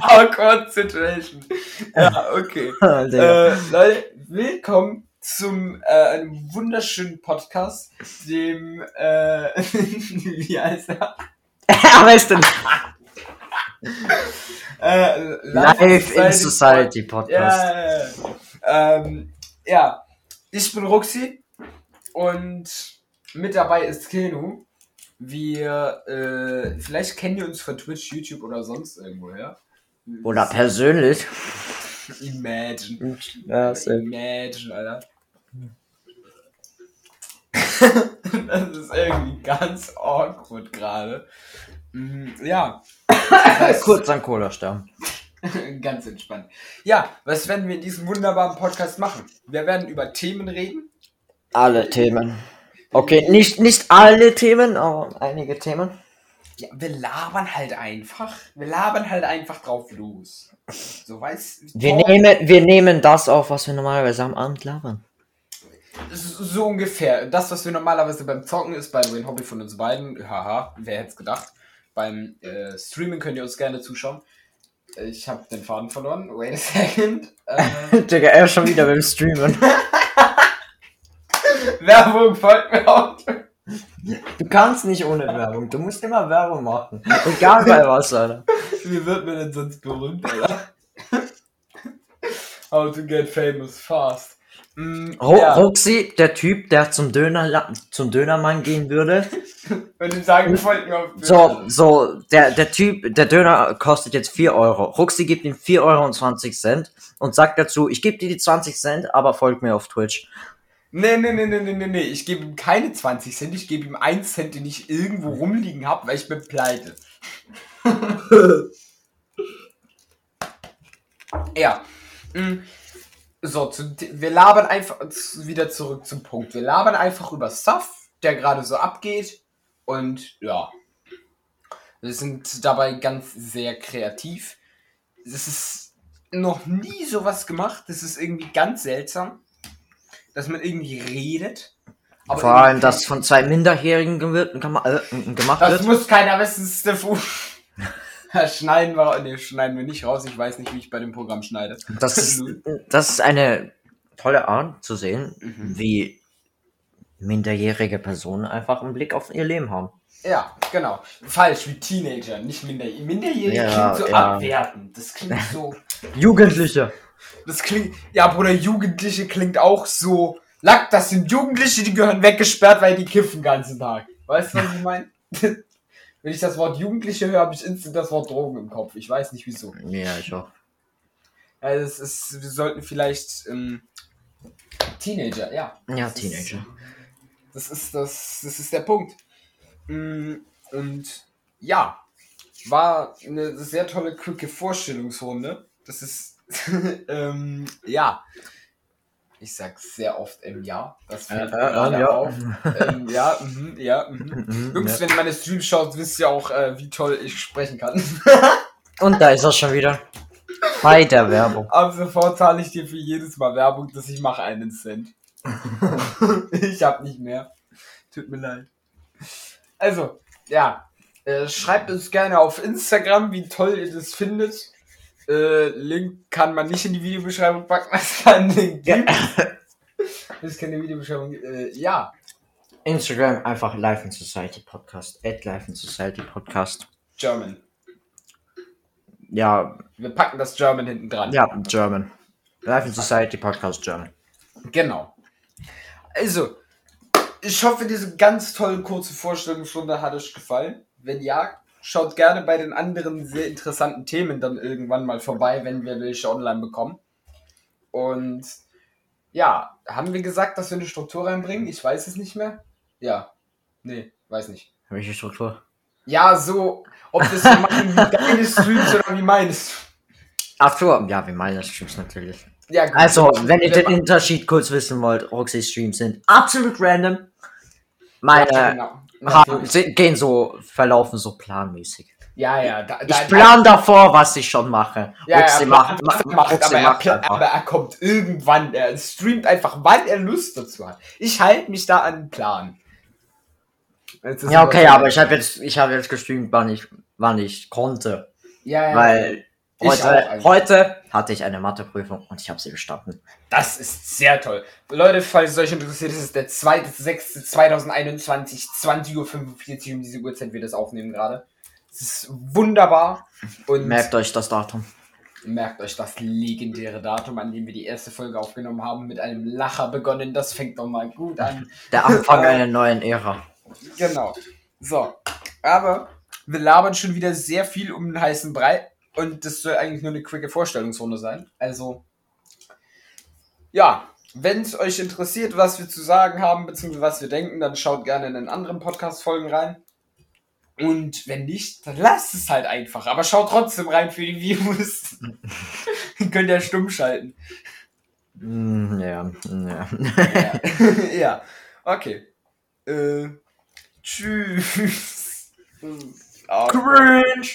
Awkward Situation. Ja, okay. äh, Leute, willkommen zum äh, einem wunderschönen Podcast, dem äh, wie heißt er? Aber ist denn Äh, Live in Society Podcast. Ja. Ähm, ja, ich bin Ruxi und mit dabei ist Kenu. Wir, äh, vielleicht kennen wir uns von Twitch, YouTube oder sonst irgendwoher. Oder persönlich. Imagine. Ja. Imagine, Alter. das ist irgendwie ganz awkward gerade. Mhm, Ja. Kurz an Cola sterben. ganz entspannt. Ja, was werden wir in diesem wunderbaren Podcast machen? Wir werden über Themen reden. Alle Themen. Okay, nicht, nicht alle Themen, aber einige Themen. Ja, wir labern halt einfach. Wir labern halt einfach drauf los. So weiß. Wir nehmen, wir nehmen das auf, was wir normalerweise am Abend labern. So ungefähr. Das, was wir normalerweise beim Zocken ist, by the way, ein Hobby von uns beiden. Haha, wer hätte es gedacht. Beim äh, Streamen könnt ihr uns gerne zuschauen. Ich habe den Faden verloren. Wait a second. Äh, Digga, er ist schon wieder beim Streamen. Werbung folgt mir auch. Du kannst nicht ohne Werbung. Du musst immer Werbung machen. Egal bei was, Alter. Wie wird man denn sonst berühmt, Alter? How to get famous fast. Mm, Ro ja. Roxy, der Typ, der zum Döner zum Dönermann gehen würde. Wenn ich sagen, folgt mir auf So, so, der, der Typ, der Döner kostet jetzt 4 Euro. Ruxi gibt ihm 4 Euro und 20 Cent und sagt dazu, ich gebe dir die 20 Cent, aber folgt mir auf Twitch. Nee, nee, nee, nee, nee, nee. Ich gebe ihm keine 20 Cent, ich gebe ihm 1 Cent, den ich irgendwo rumliegen habe, weil ich bin pleite. ja. Mm. So, zu, wir labern einfach wieder zurück zum Punkt. Wir labern einfach über Stuff, der gerade so abgeht. Und ja. Wir sind dabei ganz sehr kreativ. Es ist noch nie sowas gemacht. Das ist irgendwie ganz seltsam. Dass man irgendwie redet. aber Vor allem, irgendwie- das von zwei Minderjährigen äh, gemacht Das wird. muss keiner wissen, Steffu. Das schneiden wir, nee, schneiden wir nicht raus. Ich weiß nicht, wie ich bei dem Programm schneide. Das ist, das ist eine tolle Art zu sehen, Mhm. wie minderjährige Personen einfach einen Blick auf ihr Leben haben. Ja, genau. Falsch, wie Teenager, nicht Minderjährige. Minderjährige Ja, klingt so ja. abwertend. Das klingt so. Jugendliche. Das klingt. Ja, Bruder, Jugendliche klingt auch so. Lack, das sind Jugendliche, die gehören weggesperrt, weil die kiffen den ganzen Tag. Weißt du, was ich meine? Wenn ich das Wort Jugendliche höre, habe ich instant das Wort Drogen im Kopf. Ich weiß nicht wieso. Ja, ich auch. Also es ist, wir sollten vielleicht ähm, Teenager, ja. Ja, Das ist- Teenager. Das ist das, das ist der Punkt. Mm, Und ja, war eine sehr tolle, quicke Vorstellungsrunde. Das ist, ähm, ja. Ich sag sehr oft im Jahr. Das fällt mir Äh, äh, gerade ja. auf. Ähm, ja, mhm, ja, mhm. Mhm, Jungs, wenn ihr meine Streams schaut, wisst ihr auch, äh, wie toll ich sprechen kann. Und da ist er schon wieder. Bei der Werbung. Ab sofort zahle ich dir für jedes Mal Werbung, dass ich mache einen Cent. ich hab nicht mehr. Tut mir leid. Also, ja. Äh, schreibt uns gerne auf Instagram, wie toll ihr das findet. Äh, Link kann man nicht in die Videobeschreibung packen, was kann Link gibt. Das ist keine Videobeschreibung. Äh, ja. Instagram einfach Life in Society Podcast. At Life in Society Podcast. German. Ja, Wir packen das German hinten dran. ja, German. Life in Society Podcast German. Genau. Also, ich hoffe, diese ganz tolle kurze Vorstellungsstunde hat euch gefallen. Wenn ja, schaut gerne bei den anderen sehr interessanten Themen dann irgendwann mal vorbei, wenn wir welche online bekommen. Und ja, haben wir gesagt, dass wir eine Struktur reinbringen? Ich weiß es nicht mehr. Ja. Nee, weiß nicht. Welche Struktur? Ja, so, ob wir es so machen wie deine Streams oder wie meines. Ach so, ja, wir meinen das Streams natürlich. Ja, gut. Also, wenn ihr Wir den Unterschied kurz wissen wollt, Roxy Streams sind absolut random. Meine Ja, genau. Haben, gehen so, verlaufen so planmäßig. Ja, ja. Da, Ich plan davor, was ich schon mache. Ja, er macht, macht, macht, aber, er, aber er kommt irgendwann, er streamt einfach, wann er Lust dazu hat. Ich halte mich da an den Plan. Ja, okay, aber ich habe jetzt, ich habe jetzt gestreamt, wann ich, wann ich konnte. Ja, ja. Weil heute, heute hatte ich eine Matheprüfung und ich habe sie bestanden. Das ist sehr toll. Leute, falls es euch interessiert, ist der 2.6.2021, 20.45 Uhr, um diese Uhrzeit wir das aufnehmen gerade. Es ist wunderbar. Und Merkt euch das Datum. merkt euch das legendäre Datum, an dem wir die erste Folge aufgenommen haben, mit einem Lacher begonnen. Das fängt doch mal gut an. Der Anfang einer neuen Ära. Genau. So. Aber wir labern schon wieder sehr viel um den heißen Brei. Und das soll eigentlich nur eine quicke Vorstellungsrunde sein. Also, ja, wenn es euch interessiert, was wir zu sagen haben, beziehungsweise was wir denken, dann schaut gerne in den anderen Podcast-Folgen rein. Und wenn nicht, dann lasst es halt einfach. Aber schaut trotzdem rein für die Views. Könnt ihr stumm schalten. Mm, ja, ja. Ja. ja. Okay. Äh, tschüss. Cringe!